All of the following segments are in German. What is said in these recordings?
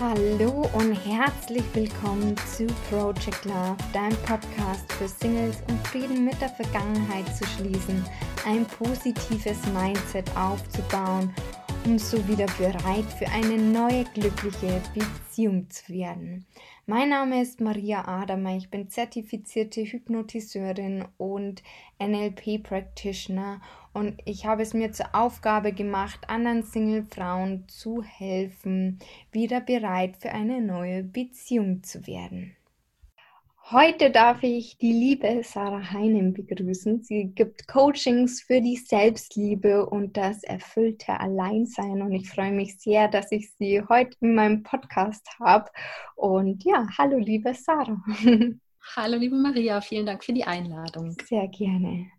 Hallo und herzlich willkommen zu Project Love, deinem Podcast für Singles, um Frieden mit der Vergangenheit zu schließen, ein positives Mindset aufzubauen, um so wieder bereit für eine neue glückliche Beziehung zu werden. Mein Name ist Maria Adamer, ich bin zertifizierte Hypnotiseurin und NLP Practitioner und ich habe es mir zur Aufgabe gemacht, anderen Single-Frauen zu helfen, wieder bereit für eine neue Beziehung zu werden. Heute darf ich die liebe Sarah Heinen begrüßen. Sie gibt Coachings für die Selbstliebe und das erfüllte Alleinsein. Und ich freue mich sehr, dass ich sie heute in meinem Podcast habe. Und ja, hallo liebe Sarah. Hallo liebe Maria, vielen Dank für die Einladung. Sehr gerne.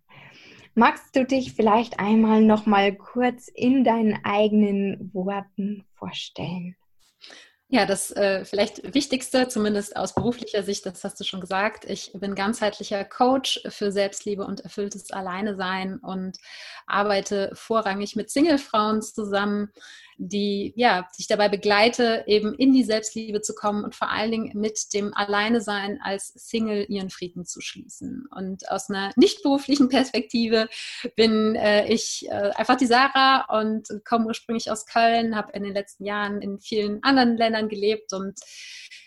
Magst du dich vielleicht einmal noch mal kurz in deinen eigenen Worten vorstellen? Ja, das äh, vielleicht Wichtigste, zumindest aus beruflicher Sicht, das hast du schon gesagt. Ich bin ganzheitlicher Coach für Selbstliebe und erfülltes Alleinesein und arbeite vorrangig mit Singlefrauen zusammen, die ja, sich dabei begleite, eben in die Selbstliebe zu kommen und vor allen Dingen mit dem Alleinesein als Single ihren Frieden zu schließen. Und aus einer nicht beruflichen Perspektive bin äh, ich äh, einfach die Sarah und komme ursprünglich aus Köln, habe in den letzten Jahren in vielen anderen Ländern gelebt und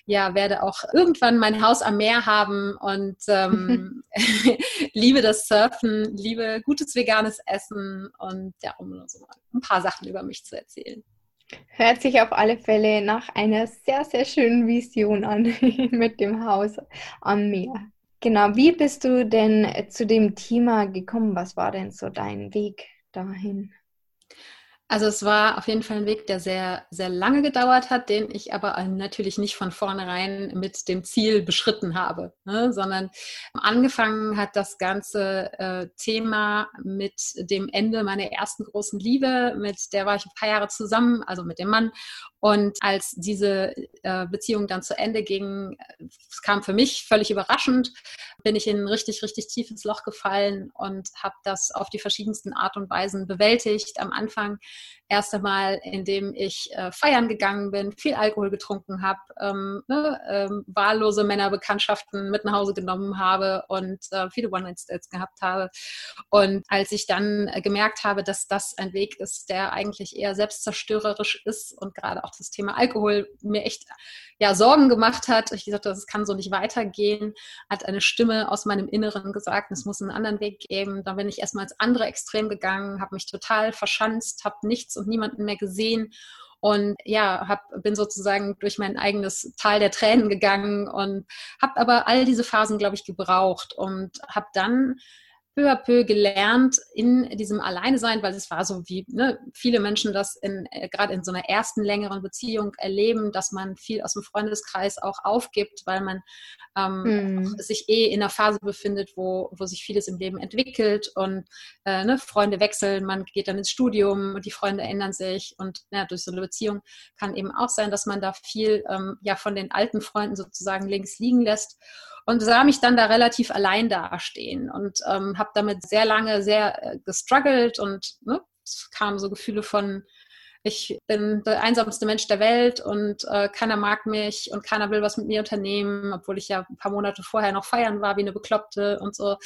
ja, werde auch irgendwann mein Haus am Meer haben und ähm, liebe das Surfen, liebe gutes veganes Essen und ja, um so ein paar Sachen über mich zu erzählen. Hört sich auf alle Fälle nach einer sehr, sehr schönen Vision an mit dem Haus am Meer. Genau, wie bist du denn zu dem Thema gekommen? Was war denn so dein Weg dahin? Also es war auf jeden Fall ein Weg, der sehr, sehr lange gedauert hat, den ich aber natürlich nicht von vornherein mit dem Ziel beschritten habe, ne? sondern angefangen hat das ganze äh, Thema mit dem Ende meiner ersten großen Liebe, mit der war ich ein paar Jahre zusammen, also mit dem Mann. Und als diese äh, Beziehung dann zu Ende ging, es kam für mich völlig überraschend, bin ich in ein richtig, richtig tiefes Loch gefallen und habe das auf die verschiedensten Art und Weisen bewältigt. Am Anfang erst einmal, indem ich äh, feiern gegangen bin, viel Alkohol getrunken habe, ähm, ne, ähm, wahllose Männerbekanntschaften mit nach Hause genommen habe und äh, viele One-Night-Stands gehabt habe. Und als ich dann äh, gemerkt habe, dass das ein Weg ist, der eigentlich eher selbstzerstörerisch ist und gerade auch das Thema Alkohol mir echt ja, Sorgen gemacht hat, ich gesagt, das kann so nicht weitergehen, hat eine Stimme aus meinem Inneren gesagt, es muss einen anderen Weg geben. Dann bin ich erstmal ins andere Extrem gegangen, habe mich total verschanzt, habe nichts und niemanden mehr gesehen. Und ja, hab, bin sozusagen durch mein eigenes Tal der Tränen gegangen und habe aber all diese Phasen, glaube ich, gebraucht und habe dann peu à peu gelernt in diesem Alleine sein, weil es war so wie ne, viele Menschen das in, äh, gerade in so einer ersten längeren Beziehung erleben, dass man viel aus dem Freundeskreis auch aufgibt, weil man ähm, hm. sich eh in einer Phase befindet, wo, wo sich vieles im Leben entwickelt und äh, ne, Freunde wechseln, man geht dann ins Studium und die Freunde ändern sich und ja, durch so eine Beziehung kann eben auch sein, dass man da viel ähm, ja von den alten Freunden sozusagen links liegen lässt und sah mich dann da relativ allein dastehen und ähm, habe damit sehr lange sehr äh, gestruggelt und ne, es kamen so Gefühle von ich bin der einsamste Mensch der Welt und äh, keiner mag mich und keiner will was mit mir unternehmen, obwohl ich ja ein paar Monate vorher noch feiern war wie eine Bekloppte und so.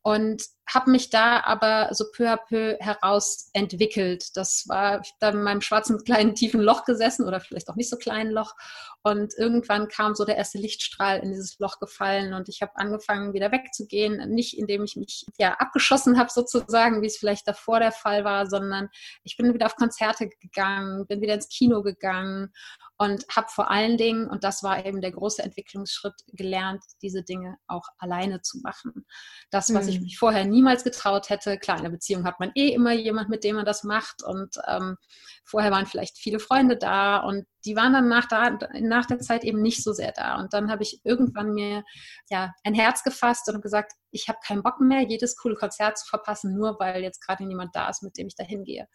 Und habe mich da aber so peu à peu heraus entwickelt. Das war ich da in meinem schwarzen kleinen tiefen Loch gesessen oder vielleicht auch nicht so kleinen Loch und irgendwann kam so der erste Lichtstrahl in dieses Loch gefallen und ich habe angefangen wieder wegzugehen, nicht indem ich mich ja abgeschossen habe sozusagen, wie es vielleicht davor der Fall war, sondern ich bin wieder auf Konzerte gegangen, bin wieder ins Kino gegangen und habe vor allen Dingen, und das war eben der große Entwicklungsschritt, gelernt, diese Dinge auch alleine zu machen. Das, was mhm. ich mich vorher niemals getraut hätte, klar, in der Beziehung hat man eh immer jemand, mit dem man das macht und ähm, vorher waren vielleicht viele Freunde da und die waren dann nach, da, nach der Zeit eben nicht so sehr da. Und dann habe ich irgendwann mir ja ein Herz gefasst und gesagt, ich habe keinen Bock mehr, jedes coole Konzert zu verpassen, nur weil jetzt gerade niemand da ist, mit dem ich da hingehe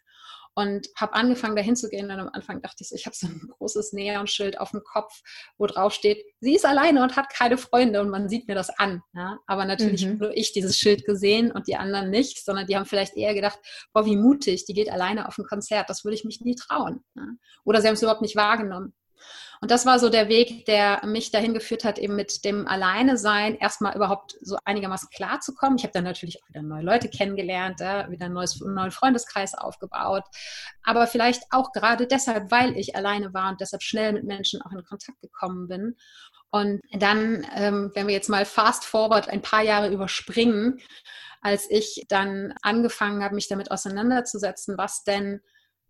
und habe angefangen, dahin zu gehen. Und am Anfang dachte ich so, ich habe so ein großes Neonschild auf dem Kopf, wo drauf steht, sie ist alleine und hat keine Freunde und man sieht mir das an. Ja? Aber natürlich mhm. nur ich dieses Schild gesehen und die anderen nicht, sondern die haben vielleicht eher gedacht, boah, wie mutig, die geht alleine auf ein Konzert, das würde ich mich nie trauen. Ja? Oder sie haben es überhaupt nicht wahrgenommen. Und das war so der Weg, der mich dahin geführt hat, eben mit dem Alleine-Sein erstmal überhaupt so einigermaßen klar zu kommen. Ich habe dann natürlich auch wieder neue Leute kennengelernt, ja, wieder ein neues, einen neuen Freundeskreis aufgebaut. Aber vielleicht auch gerade deshalb, weil ich alleine war und deshalb schnell mit Menschen auch in Kontakt gekommen bin. Und dann, ähm, wenn wir jetzt mal fast forward ein paar Jahre überspringen, als ich dann angefangen habe, mich damit auseinanderzusetzen, was denn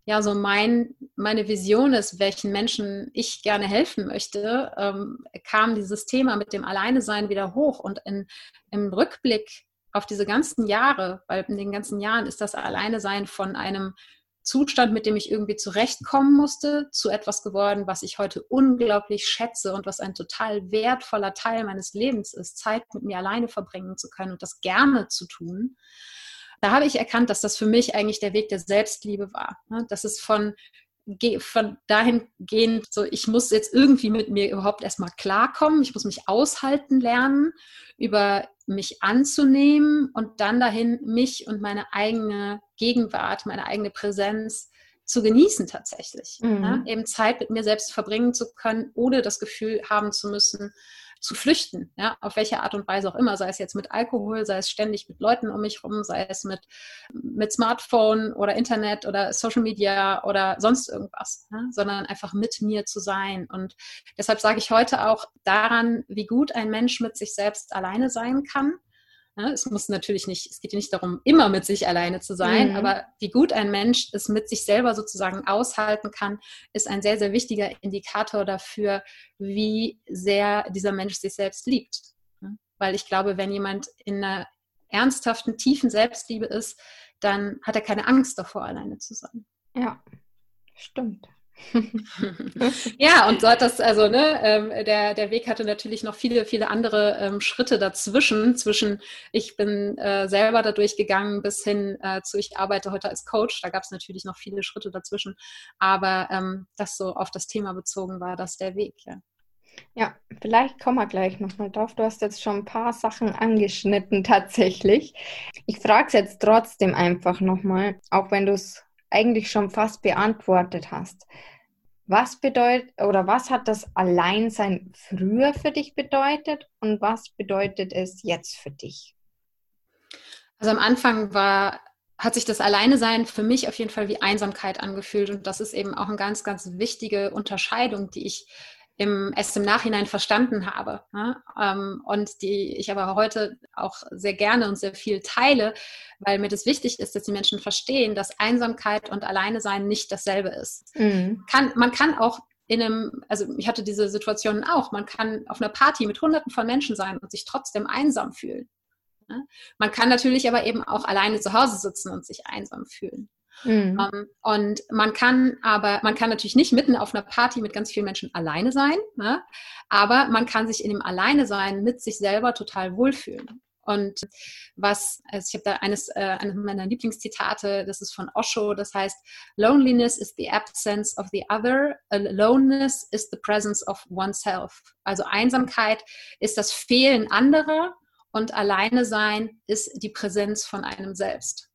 ja so mein, meine Vision ist, welchen Menschen ich gerne helfen möchte, ähm, kam dieses Thema mit dem Alleinesein wieder hoch. Und in, im Rückblick auf diese ganzen Jahre, weil in den ganzen Jahren ist das Alleinesein von einem Zustand, mit dem ich irgendwie zurechtkommen musste, zu etwas geworden, was ich heute unglaublich schätze und was ein total wertvoller Teil meines Lebens ist, Zeit mit mir alleine verbringen zu können und das gerne zu tun da habe ich erkannt, dass das für mich eigentlich der Weg der Selbstliebe war. Ne? Dass es von, von dahingehend, so ich muss jetzt irgendwie mit mir überhaupt erstmal klarkommen, ich muss mich aushalten lernen, über mich anzunehmen und dann dahin mich und meine eigene Gegenwart, meine eigene Präsenz zu genießen tatsächlich. Mhm. Ne? Eben Zeit mit mir selbst verbringen zu können, ohne das Gefühl haben zu müssen, zu flüchten, ja, auf welche Art und Weise auch immer, sei es jetzt mit Alkohol, sei es ständig mit Leuten um mich rum, sei es mit, mit Smartphone oder Internet oder Social Media oder sonst irgendwas, ja, sondern einfach mit mir zu sein. Und deshalb sage ich heute auch daran, wie gut ein Mensch mit sich selbst alleine sein kann Ne? Es muss natürlich nicht, es geht ja nicht darum, immer mit sich alleine zu sein, mhm. aber wie gut ein Mensch es mit sich selber sozusagen aushalten kann, ist ein sehr, sehr wichtiger Indikator dafür, wie sehr dieser Mensch sich selbst liebt. Ne? Weil ich glaube, wenn jemand in einer ernsthaften, tiefen Selbstliebe ist, dann hat er keine Angst davor, alleine zu sein. Ja, stimmt. ja, und so hat das, also ne, ähm, der, der Weg hatte natürlich noch viele, viele andere ähm, Schritte dazwischen, zwischen ich bin äh, selber dadurch gegangen bis hin äh, zu ich arbeite heute als Coach. Da gab es natürlich noch viele Schritte dazwischen, aber ähm, das so auf das Thema bezogen war das der Weg, ja. Ja, vielleicht kommen wir gleich nochmal drauf. Du hast jetzt schon ein paar Sachen angeschnitten tatsächlich. Ich frage es jetzt trotzdem einfach nochmal, auch wenn du es eigentlich schon fast beantwortet hast. Was bedeutet oder was hat das Alleinsein früher für dich bedeutet und was bedeutet es jetzt für dich? Also am Anfang war hat sich das Alleine-Sein für mich auf jeden Fall wie Einsamkeit angefühlt. Und das ist eben auch eine ganz, ganz wichtige Unterscheidung, die ich im, erst im Nachhinein verstanden habe ne? ähm, und die ich aber heute auch sehr gerne und sehr viel teile, weil mir das wichtig ist, dass die Menschen verstehen, dass Einsamkeit und Alleine sein nicht dasselbe ist. Mhm. Kann, man kann auch in einem, also ich hatte diese Situationen auch, man kann auf einer Party mit Hunderten von Menschen sein und sich trotzdem einsam fühlen. Ne? Man kann natürlich aber eben auch alleine zu Hause sitzen und sich einsam fühlen. Mhm. Ähm, und man kann aber, man kann natürlich nicht mitten auf einer Party mit ganz vielen Menschen alleine sein, ne? aber man kann sich in dem Alleine-Sein mit sich selber total wohlfühlen. Und was, also ich habe da eines, äh, eines meiner Lieblingszitate, das ist von Osho, das heißt, Loneliness is the absence of the other, aloneness is the presence of oneself. Also Einsamkeit ist das Fehlen anderer und Alleine sein ist die Präsenz von einem selbst.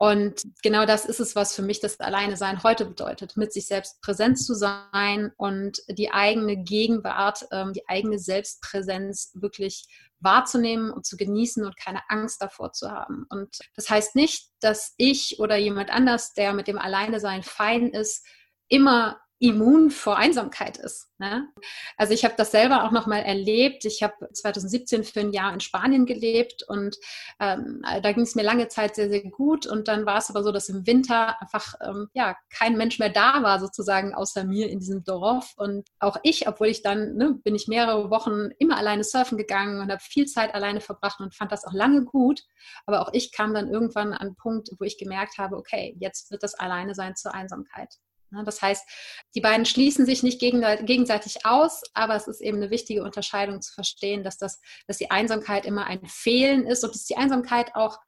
Und genau das ist es, was für mich das Alleine sein heute bedeutet, mit sich selbst präsent zu sein und die eigene Gegenwart, ähm, die eigene Selbstpräsenz wirklich wahrzunehmen und zu genießen und keine Angst davor zu haben. Und das heißt nicht, dass ich oder jemand anders, der mit dem Alleine sein fein ist, immer immun vor Einsamkeit ist. Ne? Also ich habe das selber auch nochmal erlebt. Ich habe 2017 für ein Jahr in Spanien gelebt und ähm, da ging es mir lange Zeit sehr, sehr gut. Und dann war es aber so, dass im Winter einfach ähm, ja kein Mensch mehr da war, sozusagen außer mir in diesem Dorf. Und auch ich, obwohl ich dann, ne, bin ich mehrere Wochen immer alleine surfen gegangen und habe viel Zeit alleine verbracht und fand das auch lange gut. Aber auch ich kam dann irgendwann an einen Punkt, wo ich gemerkt habe, okay, jetzt wird das Alleine sein zur Einsamkeit. Ne, das heißt, die beiden schließen sich nicht gegenseitig aus, aber es ist eben eine wichtige Unterscheidung zu verstehen, dass, das, dass die Einsamkeit immer ein Fehlen ist und dass die Einsamkeit auch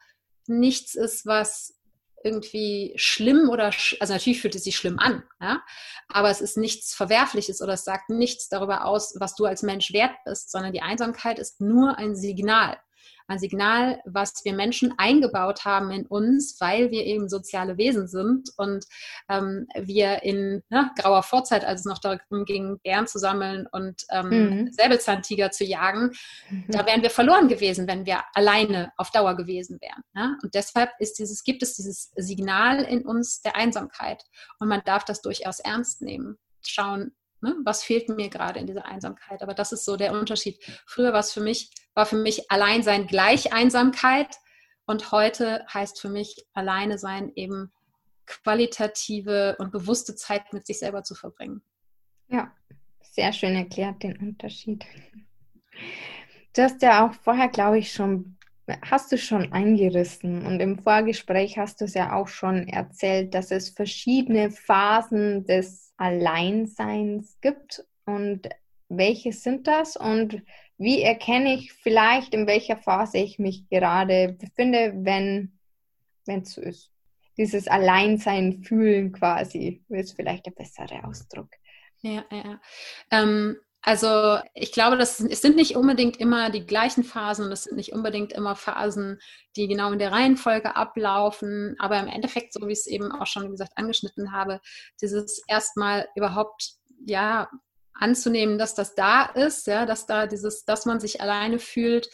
nichts ist, was irgendwie schlimm oder, also natürlich fühlt es sich schlimm an, ja? aber es ist nichts Verwerfliches oder es sagt nichts darüber aus, was du als Mensch wert bist, sondern die Einsamkeit ist nur ein Signal. Ein Signal, was wir Menschen eingebaut haben in uns, weil wir eben soziale Wesen sind und ähm, wir in ne, grauer Vorzeit, als es noch darum ging, Bären zu sammeln und ähm, mhm. Säbelzahntiger zu jagen, mhm. da wären wir verloren gewesen, wenn wir alleine auf Dauer gewesen wären. Ne? Und deshalb ist dieses, gibt es dieses Signal in uns der Einsamkeit. Und man darf das durchaus ernst nehmen. Schauen, Ne? Was fehlt mir gerade in dieser Einsamkeit? Aber das ist so der Unterschied. Früher war es für mich, war für mich Alleinsein gleich Einsamkeit und heute heißt für mich Alleine sein eben qualitative und bewusste Zeit mit sich selber zu verbringen. Ja, sehr schön erklärt den Unterschied. Du hast ja auch vorher, glaube ich, schon, hast du schon eingerissen und im Vorgespräch hast du es ja auch schon erzählt, dass es verschiedene Phasen des Alleinseins gibt und welche sind das und wie erkenne ich vielleicht, in welcher Phase ich mich gerade befinde, wenn es so ist. Dieses Alleinsein fühlen quasi, ist vielleicht der bessere Ausdruck. Ja, ja. Ähm, also ich glaube, das, es sind nicht unbedingt immer die gleichen Phasen und es sind nicht unbedingt immer Phasen, die genau in der Reihenfolge ablaufen. Aber im Endeffekt, so wie ich es eben auch schon, wie gesagt, angeschnitten habe, dieses erstmal überhaupt, ja, anzunehmen, dass das da ist, ja, dass da dieses, dass man sich alleine fühlt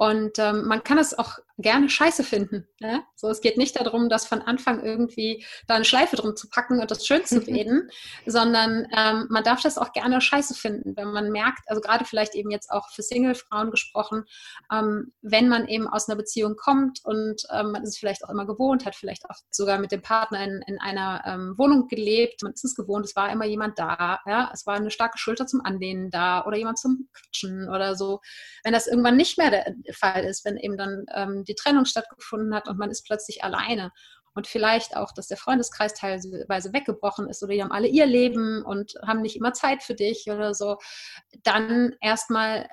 und ähm, man kann es auch gerne scheiße finden. Ne? So, es geht nicht darum, das von Anfang irgendwie da eine Schleife drum zu packen und das schön zu reden, sondern ähm, man darf das auch gerne scheiße finden, wenn man merkt, also gerade vielleicht eben jetzt auch für Single-Frauen gesprochen, ähm, wenn man eben aus einer Beziehung kommt und ähm, man ist es vielleicht auch immer gewohnt, hat vielleicht auch sogar mit dem Partner in, in einer ähm, Wohnung gelebt, man ist es gewohnt, es war immer jemand da, ja, es war eine starke Schulter zum Anlehnen da oder jemand zum Quatschen oder so. Wenn das irgendwann nicht mehr der Fall ist, wenn eben dann ähm, die Trennung stattgefunden hat und man ist plötzlich alleine. Und vielleicht auch, dass der Freundeskreis teilweise weggebrochen ist oder die haben alle ihr Leben und haben nicht immer Zeit für dich oder so. Dann erstmal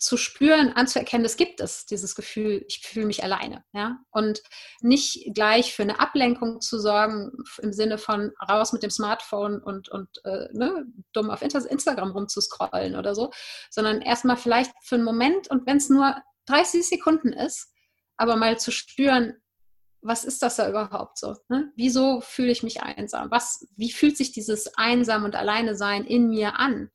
zu spüren, anzuerkennen, es gibt es, dieses Gefühl, ich fühle mich alleine. Ja? Und nicht gleich für eine Ablenkung zu sorgen, im Sinne von raus mit dem Smartphone und, und äh, ne, dumm auf Instagram rumzuscrollen oder so, sondern erstmal vielleicht für einen Moment und wenn es nur 30 Sekunden ist, aber mal zu spüren, was ist das da überhaupt so? Ne? Wieso fühle ich mich einsam? Was, wie fühlt sich dieses Einsam und Alleine sein in mir an?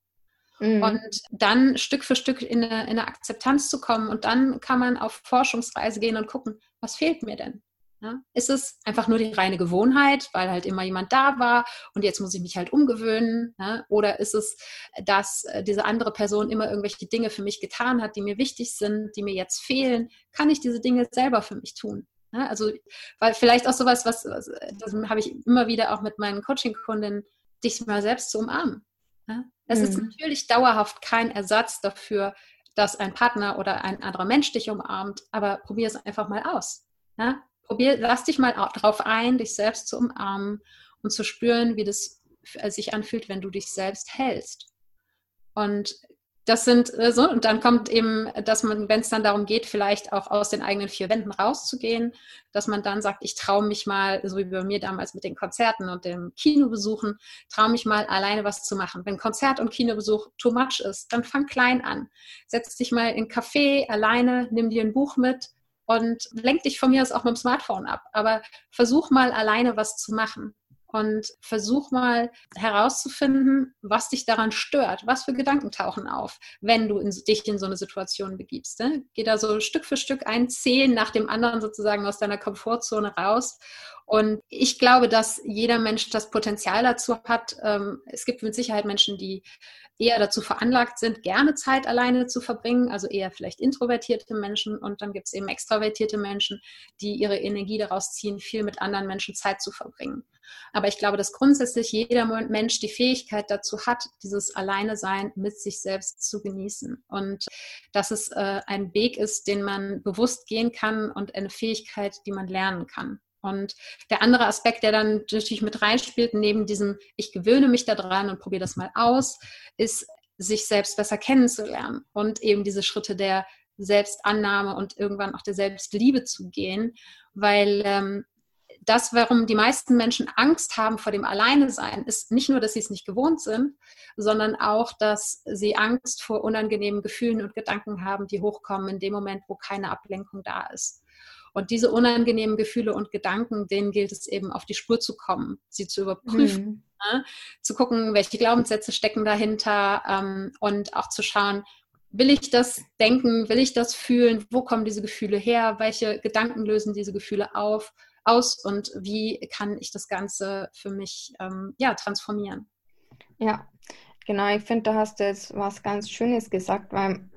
Mhm. Und dann Stück für Stück in eine, in eine Akzeptanz zu kommen. Und dann kann man auf Forschungsreise gehen und gucken, was fehlt mir denn? Ja? Ist es einfach nur die reine Gewohnheit, weil halt immer jemand da war und jetzt muss ich mich halt umgewöhnen? Ja? Oder ist es, dass äh, diese andere Person immer irgendwelche Dinge für mich getan hat, die mir wichtig sind, die mir jetzt fehlen? Kann ich diese Dinge selber für mich tun? Ja? Also, weil vielleicht auch sowas, was, was das habe ich immer wieder auch mit meinen Coaching-Kundinnen, dich mal selbst zu umarmen. Es mhm. ist natürlich dauerhaft kein Ersatz dafür, dass ein Partner oder ein anderer Mensch dich umarmt, aber probier es einfach mal aus. Ja? Probier, lass dich mal darauf ein, dich selbst zu umarmen und zu spüren, wie das äh, sich anfühlt, wenn du dich selbst hältst. Und das sind äh, so, und dann kommt eben, dass man, wenn es dann darum geht, vielleicht auch aus den eigenen vier Wänden rauszugehen, dass man dann sagt, ich traue mich mal, so wie bei mir damals mit den Konzerten und dem Kinobesuchen, traue mich mal alleine was zu machen. Wenn Konzert und Kinobesuch too much ist, dann fang klein an. Setz dich mal in Café alleine, nimm dir ein Buch mit und lenk dich von mir aus auch mit dem Smartphone ab. Aber versuch mal alleine was zu machen und versuch mal herauszufinden, was dich daran stört, was für Gedanken tauchen auf, wenn du in, dich in so eine Situation begibst. Ne? Geh da so Stück für Stück ein, zehn nach dem anderen sozusagen aus deiner Komfortzone raus. Und ich glaube, dass jeder Mensch das Potenzial dazu hat. Ähm, es gibt mit Sicherheit Menschen, die eher dazu veranlagt sind, gerne Zeit alleine zu verbringen, also eher vielleicht introvertierte Menschen. Und dann gibt es eben extravertierte Menschen, die ihre Energie daraus ziehen, viel mit anderen Menschen Zeit zu verbringen. Aber ich glaube, dass grundsätzlich jeder Mensch die Fähigkeit dazu hat, dieses Alleine-Sein mit sich selbst zu genießen. Und dass es äh, ein Weg ist, den man bewusst gehen kann und eine Fähigkeit, die man lernen kann. Und der andere Aspekt, der dann natürlich mit reinspielt, neben diesem, ich gewöhne mich daran und probiere das mal aus, ist, sich selbst besser kennenzulernen und eben diese Schritte der Selbstannahme und irgendwann auch der Selbstliebe zu gehen, weil ähm, das, warum die meisten Menschen Angst haben vor dem Alleine-Sein, ist nicht nur, dass sie es nicht gewohnt sind, sondern auch, dass sie Angst vor unangenehmen Gefühlen und Gedanken haben, die hochkommen in dem Moment, wo keine Ablenkung da ist. Und diese unangenehmen Gefühle und Gedanken, denen gilt es eben auf die Spur zu kommen, sie zu überprüfen, mhm. ne? zu gucken, welche Glaubenssätze stecken dahinter ähm, und auch zu schauen, will ich das denken, will ich das fühlen, wo kommen diese Gefühle her, welche Gedanken lösen diese Gefühle auf, aus und wie kann ich das Ganze für mich ähm, ja, transformieren. Ja, genau, ich finde, da hast du jetzt was ganz Schönes gesagt, weil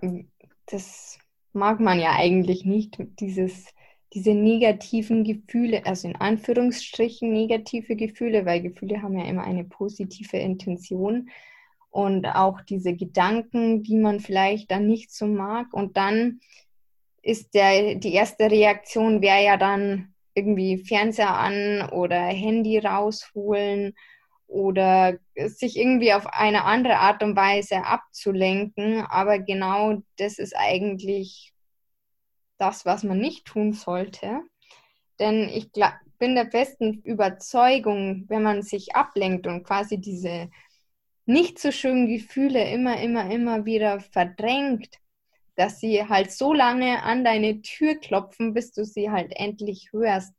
das mag man ja eigentlich nicht, dieses diese negativen Gefühle, also in Anführungsstrichen negative Gefühle, weil Gefühle haben ja immer eine positive Intention und auch diese Gedanken, die man vielleicht dann nicht so mag. Und dann ist der, die erste Reaktion wäre ja dann irgendwie Fernseher an oder Handy rausholen oder sich irgendwie auf eine andere Art und Weise abzulenken. Aber genau das ist eigentlich das, was man nicht tun sollte. Denn ich bin der festen Überzeugung, wenn man sich ablenkt und quasi diese nicht so schönen Gefühle immer, immer, immer wieder verdrängt, dass sie halt so lange an deine Tür klopfen, bis du sie halt endlich hörst.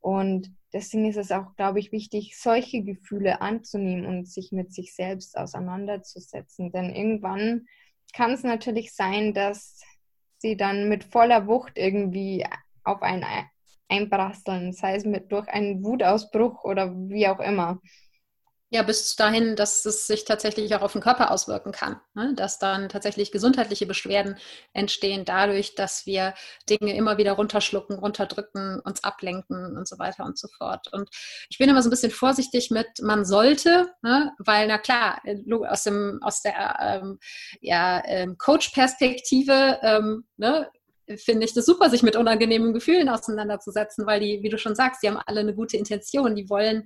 Und deswegen ist es auch, glaube ich, wichtig, solche Gefühle anzunehmen und sich mit sich selbst auseinanderzusetzen. Denn irgendwann kann es natürlich sein, dass sie dann mit voller Wucht irgendwie auf einen einprasseln, sei es mit durch einen Wutausbruch oder wie auch immer. Ja, bis dahin, dass es sich tatsächlich auch auf den Körper auswirken kann. Ne? Dass dann tatsächlich gesundheitliche Beschwerden entstehen dadurch, dass wir Dinge immer wieder runterschlucken, runterdrücken, uns ablenken und so weiter und so fort. Und ich bin immer so ein bisschen vorsichtig mit, man sollte, ne? weil na klar, aus, dem, aus der ähm, ja, ähm, Coach-Perspektive ähm, ne? finde ich das super, sich mit unangenehmen Gefühlen auseinanderzusetzen, weil die, wie du schon sagst, die haben alle eine gute Intention. Die wollen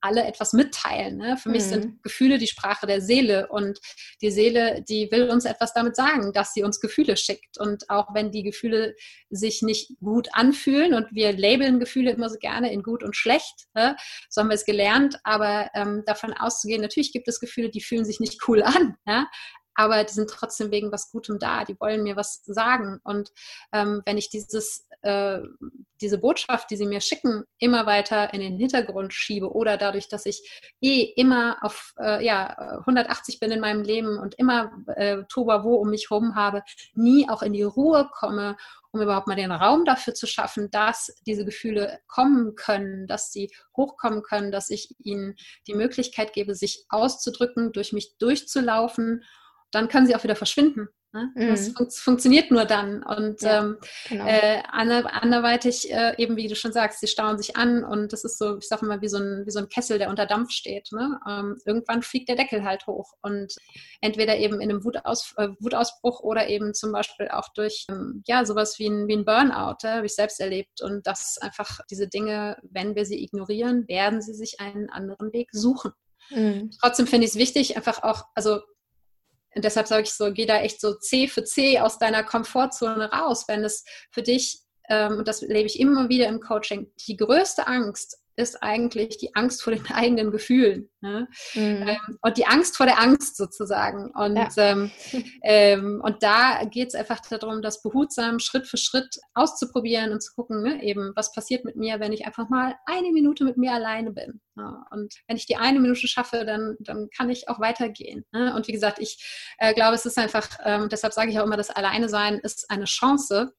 alle etwas mitteilen. Ne? Für mhm. mich sind mhm. Gefühle die Sprache der Seele und die Seele, die will uns etwas damit sagen, dass sie uns Gefühle schickt. Und auch wenn die Gefühle sich nicht gut anfühlen und wir labeln Gefühle immer so gerne in gut und schlecht, ne? so haben wir es gelernt, aber ähm, davon auszugehen, natürlich gibt es Gefühle, die fühlen sich nicht cool an. Ja? Aber die sind trotzdem wegen was Gutem da, die wollen mir was sagen. Und ähm, wenn ich dieses, äh, diese Botschaft, die sie mir schicken, immer weiter in den Hintergrund schiebe oder dadurch, dass ich eh immer auf äh, ja, 180 bin in meinem Leben und immer äh, Toba wo um mich herum habe, nie auch in die Ruhe komme um überhaupt mal den Raum dafür zu schaffen, dass diese Gefühle kommen können, dass sie hochkommen können, dass ich ihnen die Möglichkeit gebe, sich auszudrücken, durch mich durchzulaufen dann können sie auch wieder verschwinden. Ne? Mhm. Das fun funktioniert nur dann. Und ja, ähm, genau. äh, anderweitig, äh, eben wie du schon sagst, sie stauen sich an und das ist so, ich sag mal, wie so ein, wie so ein Kessel, der unter Dampf steht. Ne? Ähm, irgendwann fliegt der Deckel halt hoch und entweder eben in einem Wutaus äh, Wutausbruch oder eben zum Beispiel auch durch ähm, ja sowas wie ein, wie ein Burnout, äh, habe ich selbst erlebt. Und das einfach diese Dinge, wenn wir sie ignorieren, werden sie sich einen anderen Weg suchen. Mhm. Trotzdem finde ich es wichtig, einfach auch, also und deshalb sage ich so, geh da echt so C für C aus deiner Komfortzone raus, wenn es für dich, ähm, und das lebe ich immer wieder im Coaching, die größte Angst ist eigentlich die Angst vor den eigenen Gefühlen. Ne? Mhm. Ähm, und die Angst vor der Angst sozusagen. Und, ja. ähm, ähm, und da geht es einfach darum, das behutsam Schritt für Schritt auszuprobieren und zu gucken, ne, eben, was passiert mit mir, wenn ich einfach mal eine Minute mit mir alleine bin. Ja? Und wenn ich die eine Minute schaffe, dann, dann kann ich auch weitergehen. Ne? Und wie gesagt, ich äh, glaube, es ist einfach, ähm, deshalb sage ich auch immer, das Alleine sein ist eine Chance,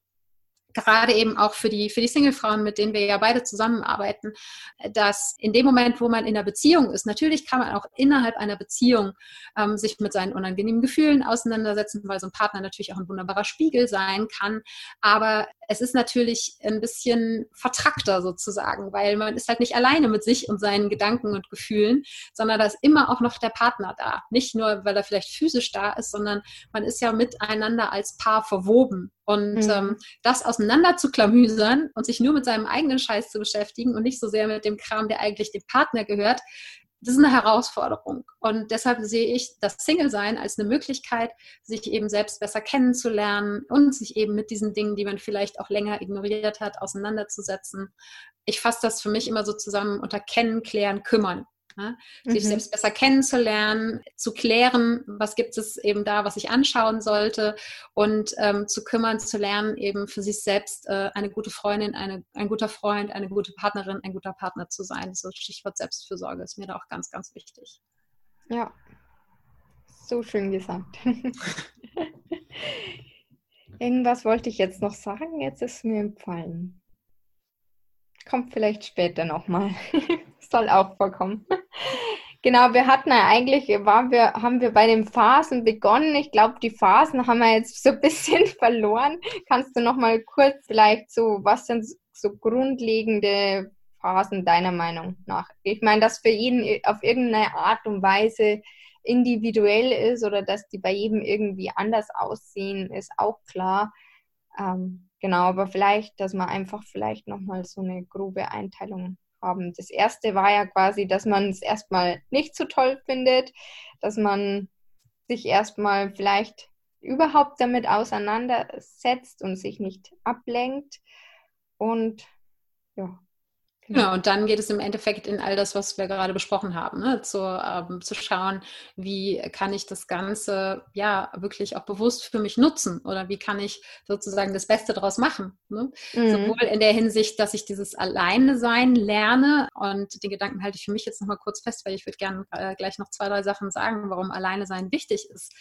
gerade eben auch für die, für die Single-Frauen, mit denen wir ja beide zusammenarbeiten, dass in dem Moment, wo man in einer Beziehung ist, natürlich kann man auch innerhalb einer Beziehung ähm, sich mit seinen unangenehmen Gefühlen auseinandersetzen, weil so ein Partner natürlich auch ein wunderbarer Spiegel sein kann. Aber es ist natürlich ein bisschen vertrackter sozusagen, weil man ist halt nicht alleine mit sich und seinen Gedanken und Gefühlen, sondern da ist immer auch noch der Partner da. Nicht nur, weil er vielleicht physisch da ist, sondern man ist ja miteinander als Paar verwoben. Und mhm. ähm, das auseinander zu klamüsern und sich nur mit seinem eigenen Scheiß zu beschäftigen und nicht so sehr mit dem Kram, der eigentlich dem Partner gehört, das ist eine Herausforderung. Und deshalb sehe ich das Single-Sein als eine Möglichkeit, sich eben selbst besser kennenzulernen und sich eben mit diesen Dingen, die man vielleicht auch länger ignoriert hat, auseinanderzusetzen. Ich fasse das für mich immer so zusammen unter Kennen, Klären, Kümmern. Ja, sich mhm. selbst besser kennenzulernen, zu klären, was gibt es eben da, was ich anschauen sollte und ähm, zu kümmern, zu lernen, eben für sich selbst äh, eine gute Freundin, eine, ein guter Freund, eine gute Partnerin, ein guter Partner zu sein. So Stichwort Selbstfürsorge ist mir da auch ganz, ganz wichtig. Ja, so schön gesagt. Irgendwas wollte ich jetzt noch sagen, jetzt ist mir empfallen. Kommt vielleicht später nochmal. Soll auch vorkommen. Genau, wir hatten ja eigentlich, waren wir, haben wir bei den Phasen begonnen. Ich glaube, die Phasen haben wir jetzt so ein bisschen verloren. Kannst du nochmal kurz vielleicht so, was sind so grundlegende Phasen deiner Meinung nach? Ich meine, dass für jeden auf irgendeine Art und Weise individuell ist oder dass die bei jedem irgendwie anders aussehen, ist auch klar. Ähm, genau, aber vielleicht, dass man einfach vielleicht nochmal so eine grobe Einteilung haben. Das erste war ja quasi, dass man es erstmal nicht so toll findet, dass man sich erstmal vielleicht überhaupt damit auseinandersetzt und sich nicht ablenkt. Und ja, Genau, und dann geht es im Endeffekt in all das, was wir gerade besprochen haben, ne? zu, ähm, zu schauen, wie kann ich das Ganze ja wirklich auch bewusst für mich nutzen oder wie kann ich sozusagen das Beste daraus machen. Ne? Mhm. Sowohl in der Hinsicht, dass ich dieses Alleine sein lerne und den Gedanken halte ich für mich jetzt nochmal kurz fest, weil ich würde gerne äh, gleich noch zwei, drei Sachen sagen, warum Alleine sein wichtig ist.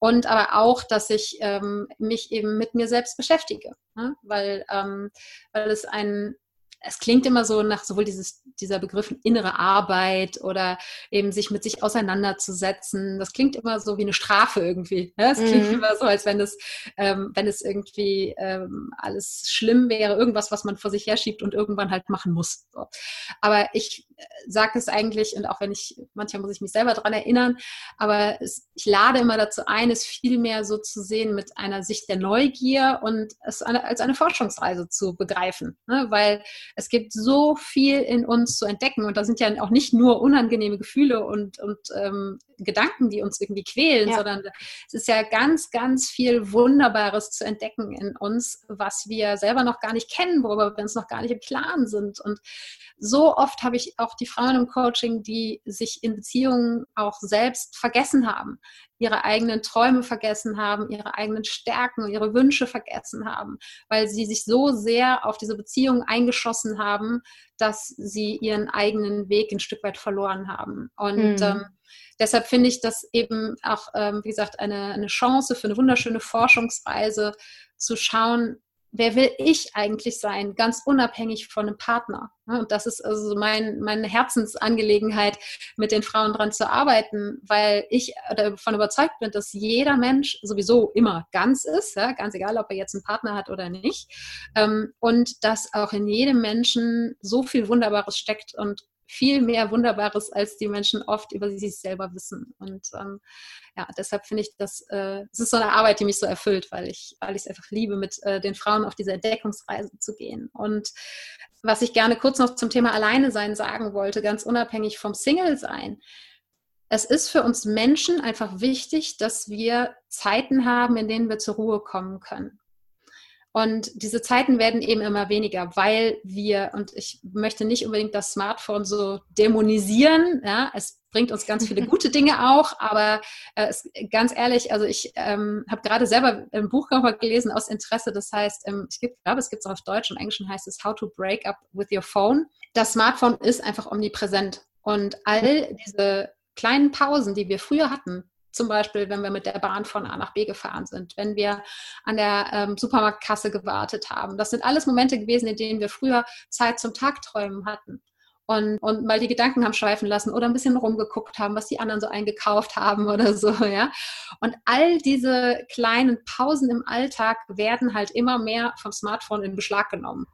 Und aber auch, dass ich ähm, mich eben mit mir selbst beschäftige, ne? weil, ähm, weil es ein es klingt immer so nach sowohl dieses, dieser Begriff innere Arbeit oder eben sich mit sich auseinanderzusetzen. Das klingt immer so wie eine Strafe irgendwie. Ja? Es klingt mhm. immer so, als wenn es, ähm, wenn es irgendwie ähm, alles schlimm wäre, irgendwas, was man vor sich herschiebt und irgendwann halt machen muss. So. Aber ich sage es eigentlich, und auch wenn ich, manchmal muss ich mich selber daran erinnern, aber es, ich lade immer dazu ein, es viel mehr so zu sehen mit einer Sicht der Neugier und es eine, als eine Forschungsreise zu begreifen. Ne? Weil es gibt so viel in uns zu entdecken und da sind ja auch nicht nur unangenehme Gefühle und, und ähm, Gedanken, die uns irgendwie quälen, ja. sondern es ist ja ganz, ganz viel Wunderbares zu entdecken in uns, was wir selber noch gar nicht kennen, worüber wir uns noch gar nicht im Klaren sind. Und so oft habe ich auch die Frauen im Coaching, die sich in Beziehungen auch selbst vergessen haben, ihre eigenen Träume vergessen haben, ihre eigenen Stärken, ihre Wünsche vergessen haben, weil sie sich so sehr auf diese Beziehung eingeschossen haben, dass sie ihren eigenen Weg ein Stück weit verloren haben. Und mhm. ähm, deshalb finde ich das eben auch, ähm, wie gesagt, eine, eine Chance für eine wunderschöne Forschungsreise zu schauen, wer will ich eigentlich sein, ganz unabhängig von einem Partner. Und das ist also mein, meine Herzensangelegenheit, mit den Frauen dran zu arbeiten, weil ich davon überzeugt bin, dass jeder Mensch sowieso immer ganz ist, ja, ganz egal, ob er jetzt einen Partner hat oder nicht. Ähm, und dass auch in jedem Menschen so viel Wunderbares steckt und viel mehr Wunderbares, als die Menschen oft über sich selber wissen. Und ähm, ja, deshalb finde ich, dass äh, es ist so eine Arbeit, die mich so erfüllt, weil ich, weil ich es einfach liebe, mit äh, den Frauen auf diese Entdeckungsreise zu gehen. Und was ich gerne kurz noch zum Thema Alleine sein sagen wollte, ganz unabhängig vom Single sein. Es ist für uns Menschen einfach wichtig, dass wir Zeiten haben, in denen wir zur Ruhe kommen können. Und diese Zeiten werden eben immer weniger, weil wir, und ich möchte nicht unbedingt das Smartphone so dämonisieren, ja, es bringt uns ganz viele gute Dinge auch, aber äh, es, ganz ehrlich, also ich ähm, habe gerade selber ein Buch gelesen aus Interesse, das heißt, ähm, ich glaube, es gibt es auch auf Deutsch und Englisch heißt es How to Break Up with Your Phone. Das Smartphone ist einfach omnipräsent und all diese kleinen Pausen, die wir früher hatten, zum Beispiel, wenn wir mit der Bahn von A nach B gefahren sind, wenn wir an der ähm, Supermarktkasse gewartet haben. Das sind alles Momente gewesen, in denen wir früher Zeit zum Tagträumen hatten. Und, und mal die Gedanken haben schweifen lassen oder ein bisschen rumgeguckt haben, was die anderen so eingekauft haben oder so, ja. Und all diese kleinen Pausen im Alltag werden halt immer mehr vom Smartphone in Beschlag genommen.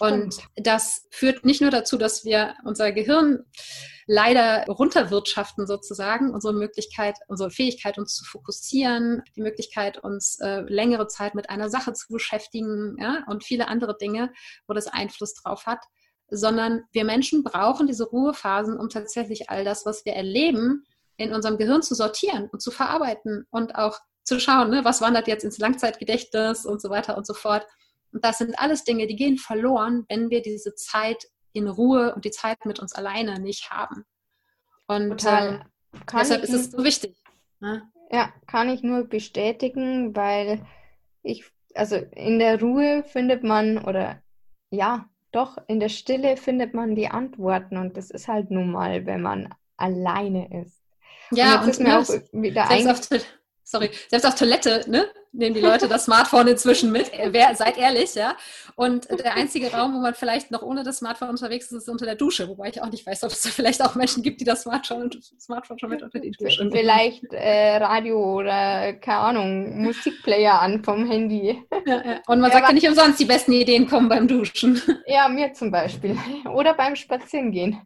Und das führt nicht nur dazu, dass wir unser Gehirn leider runterwirtschaften sozusagen, unsere Möglichkeit, unsere Fähigkeit, uns zu fokussieren, die Möglichkeit, uns äh, längere Zeit mit einer Sache zu beschäftigen ja, und viele andere Dinge, wo das Einfluss drauf hat, sondern wir Menschen brauchen diese Ruhephasen, um tatsächlich all das, was wir erleben, in unserem Gehirn zu sortieren und zu verarbeiten und auch zu schauen, ne, was wandert jetzt ins Langzeitgedächtnis und so weiter und so fort. Und das sind alles Dinge, die gehen verloren, wenn wir diese Zeit in Ruhe und die Zeit mit uns alleine nicht haben. Und äh, deshalb ist es so wichtig. Ne? Ja, kann ich nur bestätigen, weil ich, also in der Ruhe findet man, oder ja, doch, in der Stille findet man die Antworten und das ist halt nun mal, wenn man alleine ist. Ja, und, und ist mir auch wieder eingefallen sorry, selbst auf Toilette, ne, nehmen die Leute das Smartphone inzwischen mit. Äh, wer, seid ehrlich, ja. Und der einzige Raum, wo man vielleicht noch ohne das Smartphone unterwegs ist, ist unter der Dusche, wobei ich auch nicht weiß, ob es da vielleicht auch Menschen gibt, die das Smartphone, Smartphone schon mit unter die Dusche nehmen. Vielleicht äh, Radio oder, keine Ahnung, Musikplayer an vom Handy. Ja, ja. Und man ja, sagt ja nicht umsonst, die besten Ideen kommen beim Duschen. Ja, mir zum Beispiel. Oder beim Spazierengehen.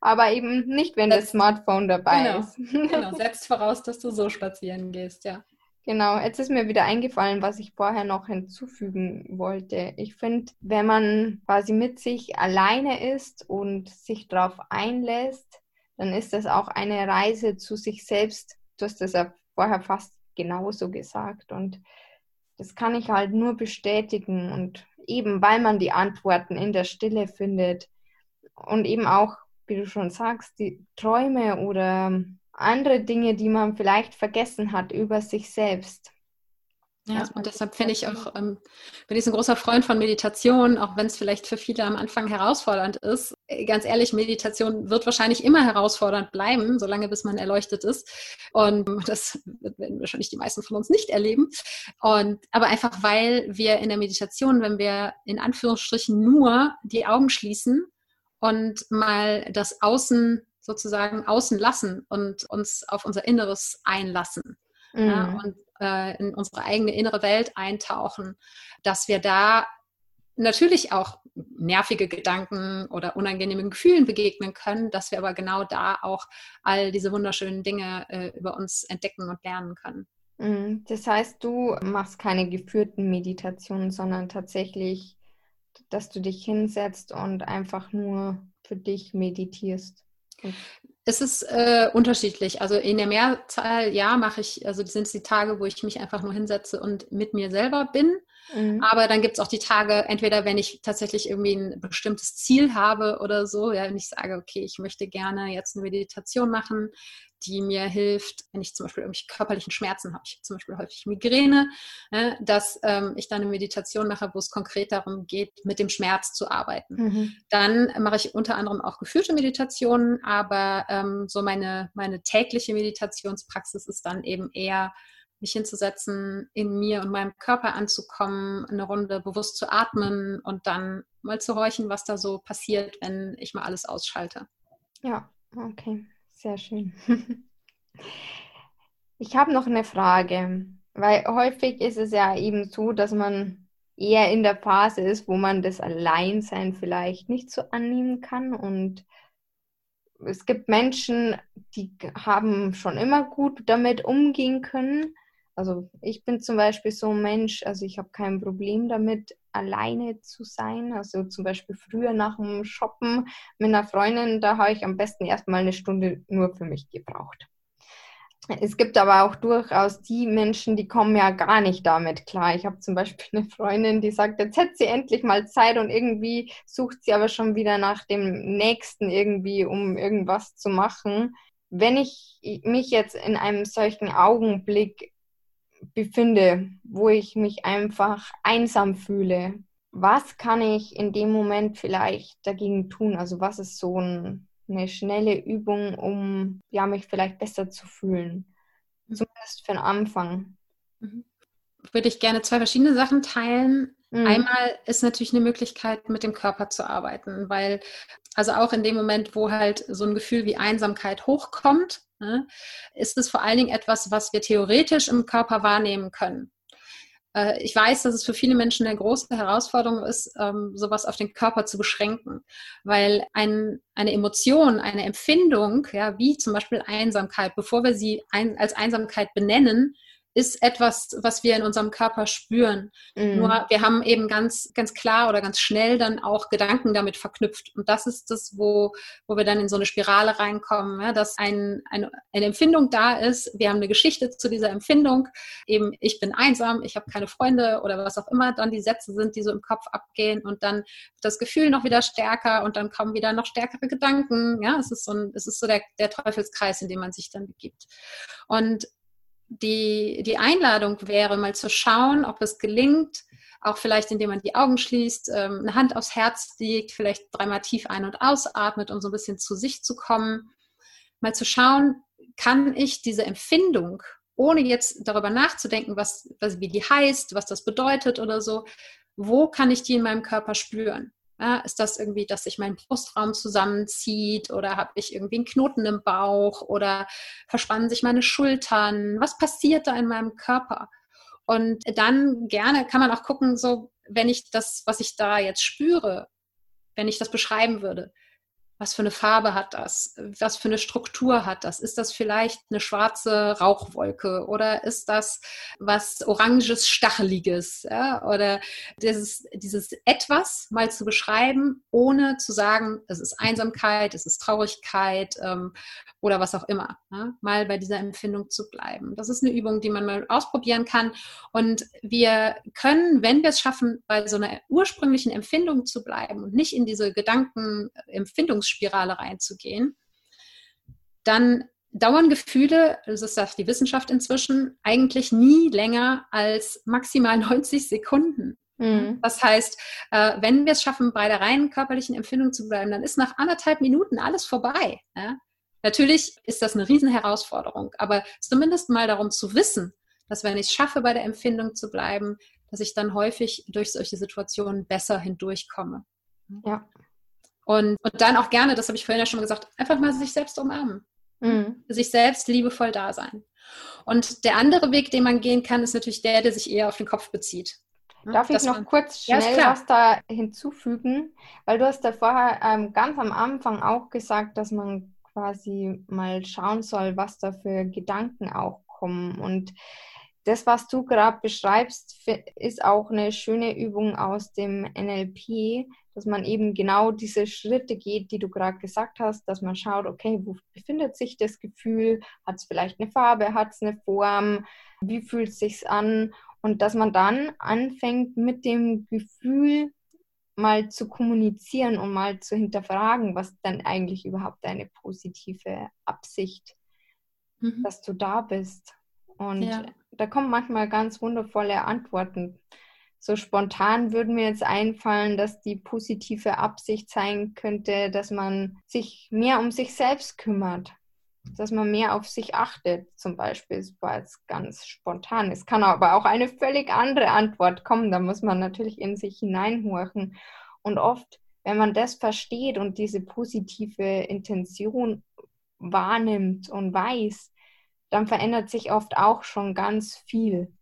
Aber eben nicht, wenn das, das Smartphone dabei genau, ist. genau, setzt voraus, dass du so spazieren gehst, ja. Genau, jetzt ist mir wieder eingefallen, was ich vorher noch hinzufügen wollte. Ich finde, wenn man quasi mit sich alleine ist und sich darauf einlässt, dann ist das auch eine Reise zu sich selbst. Du hast das ja vorher fast genauso gesagt und das kann ich halt nur bestätigen und eben weil man die Antworten in der Stille findet, und eben auch, wie du schon sagst, die Träume oder andere Dinge, die man vielleicht vergessen hat über sich selbst. Ja, und deshalb finde ich auch, ähm, bin ich so ein großer Freund von Meditation, auch wenn es vielleicht für viele am Anfang herausfordernd ist. Äh, ganz ehrlich, Meditation wird wahrscheinlich immer herausfordernd bleiben, solange bis man erleuchtet ist. Und das werden wahrscheinlich die meisten von uns nicht erleben. Und, aber einfach, weil wir in der Meditation, wenn wir in Anführungsstrichen nur die Augen schließen und mal das Außen sozusagen außen lassen und uns auf unser Inneres einlassen mhm. ja, und äh, in unsere eigene innere Welt eintauchen, dass wir da natürlich auch nervige Gedanken oder unangenehmen Gefühlen begegnen können, dass wir aber genau da auch all diese wunderschönen Dinge äh, über uns entdecken und lernen können. Mhm. Das heißt, du machst keine geführten Meditationen, sondern tatsächlich dass du dich hinsetzt und einfach nur für dich meditierst? Es ist äh, unterschiedlich. Also in der Mehrzahl, ja, mache ich, also sind es die Tage, wo ich mich einfach nur hinsetze und mit mir selber bin. Mhm. Aber dann gibt es auch die Tage, entweder wenn ich tatsächlich irgendwie ein bestimmtes Ziel habe oder so, ja, wenn ich sage, okay, ich möchte gerne jetzt eine Meditation machen, die mir hilft, wenn ich zum Beispiel irgendwelche körperlichen Schmerzen habe, ich zum Beispiel häufig Migräne, ne, dass ähm, ich dann eine Meditation mache, wo es konkret darum geht, mit dem Schmerz zu arbeiten. Mhm. Dann mache ich unter anderem auch geführte Meditationen, aber ähm, so meine, meine tägliche Meditationspraxis ist dann eben eher mich hinzusetzen, in mir und meinem Körper anzukommen, eine Runde bewusst zu atmen und dann mal zu horchen, was da so passiert, wenn ich mal alles ausschalte. Ja, okay. Sehr schön. Ich habe noch eine Frage, weil häufig ist es ja eben so, dass man eher in der Phase ist, wo man das Alleinsein vielleicht nicht so annehmen kann. Und es gibt Menschen, die haben schon immer gut damit umgehen können. Also ich bin zum Beispiel so ein Mensch, also ich habe kein Problem damit, alleine zu sein. Also zum Beispiel früher nach dem Shoppen mit einer Freundin, da habe ich am besten erstmal eine Stunde nur für mich gebraucht. Es gibt aber auch durchaus die Menschen, die kommen ja gar nicht damit klar. Ich habe zum Beispiel eine Freundin, die sagt, jetzt hätte sie endlich mal Zeit und irgendwie sucht sie aber schon wieder nach dem nächsten irgendwie, um irgendwas zu machen. Wenn ich mich jetzt in einem solchen Augenblick befinde, wo ich mich einfach einsam fühle, was kann ich in dem Moment vielleicht dagegen tun? Also was ist so ein, eine schnelle Übung, um ja, mich vielleicht besser zu fühlen? Mhm. Zumindest für den Anfang. Mhm. Würde ich gerne zwei verschiedene Sachen teilen. Mhm. Einmal ist natürlich eine Möglichkeit, mit dem Körper zu arbeiten, weil also auch in dem Moment, wo halt so ein Gefühl wie Einsamkeit hochkommt, ist es vor allen Dingen etwas, was wir theoretisch im Körper wahrnehmen können. Äh, ich weiß, dass es für viele Menschen eine große Herausforderung ist, ähm, sowas auf den Körper zu beschränken, weil ein, eine Emotion, eine Empfindung, ja, wie zum Beispiel Einsamkeit, bevor wir sie ein, als Einsamkeit benennen, ist etwas, was wir in unserem Körper spüren. Mhm. Nur wir haben eben ganz, ganz klar oder ganz schnell dann auch Gedanken damit verknüpft. Und das ist das, wo, wo wir dann in so eine Spirale reinkommen, ja, dass ein, eine, eine Empfindung da ist. Wir haben eine Geschichte zu dieser Empfindung. Eben, ich bin einsam, ich habe keine Freunde oder was auch immer dann die Sätze sind, die so im Kopf abgehen und dann das Gefühl noch wieder stärker und dann kommen wieder noch stärkere Gedanken. Ja, es ist so ein, es ist so der, der Teufelskreis, in dem man sich dann begibt. Und die, die Einladung wäre, mal zu schauen, ob es gelingt, auch vielleicht indem man die Augen schließt, ähm, eine Hand aufs Herz legt, vielleicht dreimal tief ein- und ausatmet, um so ein bisschen zu sich zu kommen, mal zu schauen, kann ich diese Empfindung, ohne jetzt darüber nachzudenken, was, was, wie die heißt, was das bedeutet oder so, wo kann ich die in meinem Körper spüren? Ja, ist das irgendwie, dass sich mein Brustraum zusammenzieht oder habe ich irgendwie einen Knoten im Bauch oder verspannen sich meine Schultern? Was passiert da in meinem Körper? Und dann gerne kann man auch gucken, so wenn ich das, was ich da jetzt spüre, wenn ich das beschreiben würde, was für eine Farbe hat das? Was für eine Struktur hat das? Ist das vielleicht eine schwarze Rauchwolke oder ist das was oranges, stacheliges? Ja? Oder dieses, dieses etwas mal zu beschreiben, ohne zu sagen, es ist Einsamkeit, es ist Traurigkeit ähm, oder was auch immer. Ja? Mal bei dieser Empfindung zu bleiben. Das ist eine Übung, die man mal ausprobieren kann. Und wir können, wenn wir es schaffen, bei so einer ursprünglichen Empfindung zu bleiben und nicht in diese Gedankenempfindungs Spirale reinzugehen, dann dauern Gefühle, das ist auch die Wissenschaft inzwischen, eigentlich nie länger als maximal 90 Sekunden. Mhm. Das heißt, äh, wenn wir es schaffen, bei der reinen körperlichen Empfindung zu bleiben, dann ist nach anderthalb Minuten alles vorbei. Natürlich ist das eine Riesenherausforderung, aber zumindest mal darum zu wissen, dass wenn ich es schaffe, bei der Empfindung zu bleiben, dass ich dann häufig durch solche Situationen besser hindurchkomme. Ja. Und, und dann auch gerne, das habe ich vorhin ja schon gesagt, einfach mal sich selbst umarmen. Mhm. Sich selbst liebevoll da sein. Und der andere Weg, den man gehen kann, ist natürlich der, der sich eher auf den Kopf bezieht. Darf ich noch kurz schnell ja, was da hinzufügen? Weil du hast ja vorher ähm, ganz am Anfang auch gesagt, dass man quasi mal schauen soll, was da für Gedanken auch kommen. Und das, was du gerade beschreibst, ist auch eine schöne Übung aus dem NLP, dass man eben genau diese Schritte geht, die du gerade gesagt hast, dass man schaut, okay, wo befindet sich das Gefühl? Hat es vielleicht eine Farbe? Hat es eine Form? Wie fühlt es sich an? Und dass man dann anfängt, mit dem Gefühl mal zu kommunizieren und mal zu hinterfragen, was dann eigentlich überhaupt deine positive Absicht, mhm. dass du da bist. Und ja. da kommen manchmal ganz wundervolle Antworten so spontan würde mir jetzt einfallen, dass die positive Absicht sein könnte, dass man sich mehr um sich selbst kümmert, dass man mehr auf sich achtet, zum Beispiel. Das jetzt ganz spontan. Es kann aber auch eine völlig andere Antwort kommen. Da muss man natürlich in sich hineinhorchen. Und oft, wenn man das versteht und diese positive Intention wahrnimmt und weiß, dann verändert sich oft auch schon ganz viel.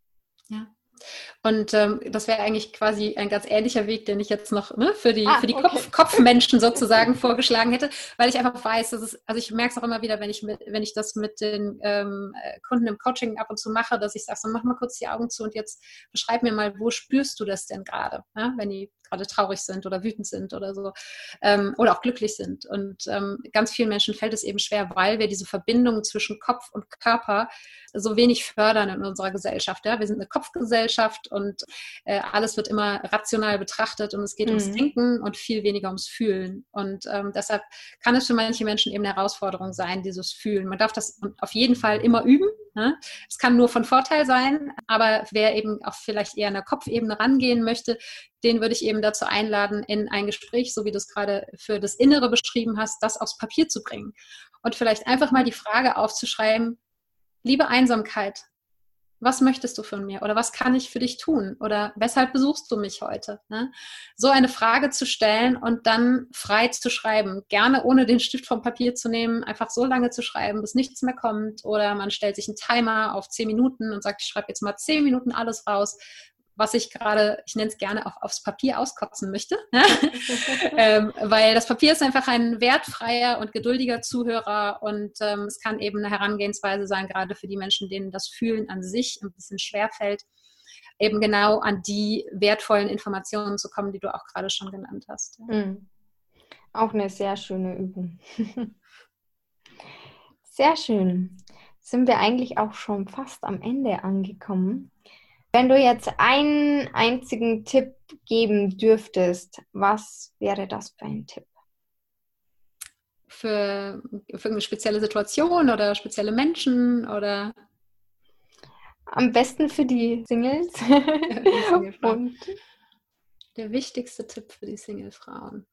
Und ähm, das wäre eigentlich quasi ein ganz ähnlicher Weg, den ich jetzt noch ne, für die, ah, für die okay. Kopf, Kopfmenschen sozusagen vorgeschlagen hätte, weil ich einfach weiß, dass es, also ich merke es auch immer wieder, wenn ich, mit, wenn ich das mit den ähm, Kunden im Coaching ab und zu mache, dass ich sage, so mach mal kurz die Augen zu und jetzt beschreib mir mal, wo spürst du das denn gerade, ja? wenn die gerade traurig sind oder wütend sind oder so ähm, oder auch glücklich sind. Und ähm, ganz vielen Menschen fällt es eben schwer, weil wir diese Verbindung zwischen Kopf und Körper so wenig fördern in unserer Gesellschaft. Ja? Wir sind eine Kopfgesellschaft und äh, alles wird immer rational betrachtet und es geht mhm. ums Denken und viel weniger ums Fühlen. Und ähm, deshalb kann es für manche Menschen eben eine Herausforderung sein, dieses Fühlen. Man darf das auf jeden Fall immer üben. Ne? Es kann nur von Vorteil sein, aber wer eben auch vielleicht eher an der Kopfebene rangehen möchte, den würde ich eben dazu einladen, in ein Gespräch, so wie du es gerade für das Innere beschrieben hast, das aufs Papier zu bringen. Und vielleicht einfach mal die Frage aufzuschreiben, liebe Einsamkeit, was möchtest du von mir oder was kann ich für dich tun oder weshalb besuchst du mich heute? Ne? So eine Frage zu stellen und dann frei zu schreiben, gerne ohne den Stift vom Papier zu nehmen, einfach so lange zu schreiben, bis nichts mehr kommt oder man stellt sich einen Timer auf zehn Minuten und sagt, ich schreibe jetzt mal zehn Minuten alles raus, was ich gerade, ich nenne es gerne auch aufs Papier auskotzen möchte. ähm, weil das Papier ist einfach ein wertfreier und geduldiger Zuhörer und ähm, es kann eben eine Herangehensweise sein, gerade für die Menschen, denen das Fühlen an sich ein bisschen schwerfällt, eben genau an die wertvollen Informationen zu kommen, die du auch gerade schon genannt hast. Mhm. Auch eine sehr schöne Übung. sehr schön. Sind wir eigentlich auch schon fast am Ende angekommen. Wenn du jetzt einen einzigen Tipp geben dürftest, was wäre das für ein Tipp? Für, für eine spezielle Situation oder spezielle Menschen oder? Am besten für die Singles. Und der wichtigste Tipp für die Single-Frauen.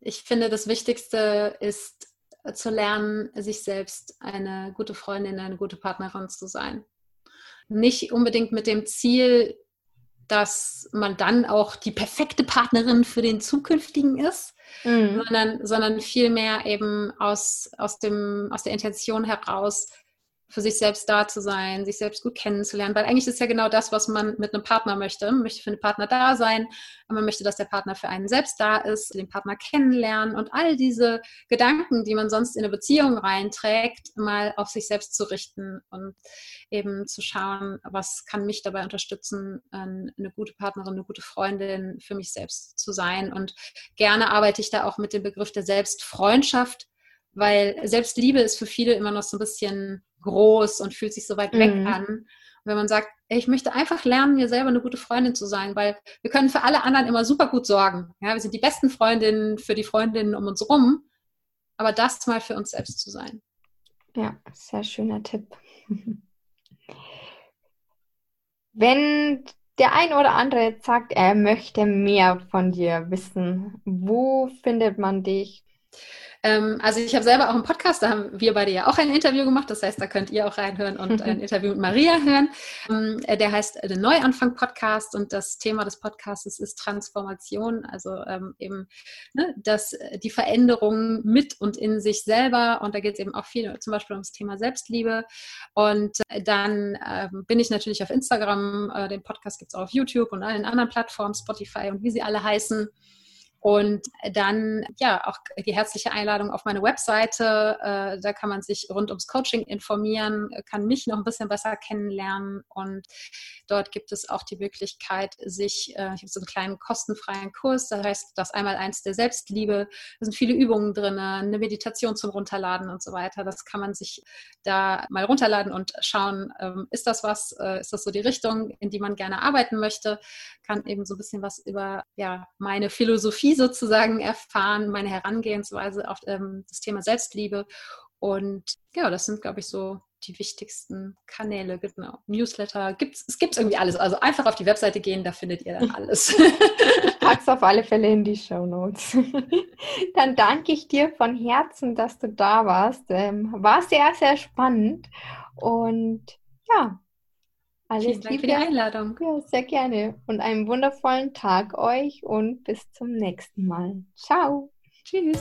Ich finde, das Wichtigste ist zu lernen, sich selbst eine gute Freundin, eine gute Partnerin zu sein nicht unbedingt mit dem Ziel, dass man dann auch die perfekte Partnerin für den zukünftigen ist, mhm. sondern, sondern vielmehr eben aus, aus, dem, aus der Intention heraus, für sich selbst da zu sein, sich selbst gut kennenzulernen, weil eigentlich ist ja genau das, was man mit einem Partner möchte. Man möchte für einen Partner da sein, man möchte, dass der Partner für einen selbst da ist, den Partner kennenlernen und all diese Gedanken, die man sonst in eine Beziehung reinträgt, mal auf sich selbst zu richten und eben zu schauen, was kann mich dabei unterstützen, eine gute Partnerin, eine gute Freundin für mich selbst zu sein. Und gerne arbeite ich da auch mit dem Begriff der Selbstfreundschaft, weil Selbstliebe ist für viele immer noch so ein bisschen groß und fühlt sich so weit weg mhm. an. Und wenn man sagt, ey, ich möchte einfach lernen, mir selber eine gute Freundin zu sein, weil wir können für alle anderen immer super gut sorgen. Ja, wir sind die besten Freundinnen für die Freundinnen um uns rum, aber das mal für uns selbst zu sein. Ja, sehr schöner Tipp. Wenn der ein oder andere jetzt sagt, er möchte mehr von dir wissen, wo findet man dich? Ähm, also ich habe selber auch einen Podcast, da haben wir beide ja auch ein Interview gemacht. Das heißt, da könnt ihr auch reinhören und ein Interview mit Maria hören. Ähm, äh, der heißt der Neuanfang Podcast und das Thema des Podcasts ist Transformation, also ähm, eben ne, das, äh, die Veränderung mit und in sich selber. Und da geht es eben auch viel zum Beispiel ums Thema Selbstliebe. Und äh, dann ähm, bin ich natürlich auf Instagram, äh, den Podcast gibt es auch auf YouTube und allen anderen Plattformen, Spotify und wie sie alle heißen. Und dann, ja, auch die herzliche Einladung auf meine Webseite. Äh, da kann man sich rund ums Coaching informieren, kann mich noch ein bisschen besser kennenlernen. Und dort gibt es auch die Möglichkeit, sich, äh, ich habe so einen kleinen kostenfreien Kurs, da heißt das einmal eins der Selbstliebe. Da sind viele Übungen drin, eine Meditation zum Runterladen und so weiter. Das kann man sich da mal runterladen und schauen, ähm, ist das was, äh, ist das so die Richtung, in die man gerne arbeiten möchte? Kann eben so ein bisschen was über ja, meine Philosophie sozusagen erfahren, meine Herangehensweise auf ähm, das Thema Selbstliebe. Und ja, das sind, glaube ich, so die wichtigsten Kanäle, genau. Newsletter, gibt's, es gibt irgendwie alles. Also einfach auf die Webseite gehen, da findet ihr dann alles. ich pack's auf alle Fälle in die Show Notes. dann danke ich dir von Herzen, dass du da warst. Ähm, war sehr, sehr spannend. Und ja, alles Vielen Dank Liebe. für die Einladung. Ja, sehr gerne. Und einen wundervollen Tag euch und bis zum nächsten Mal. Ciao. Tschüss.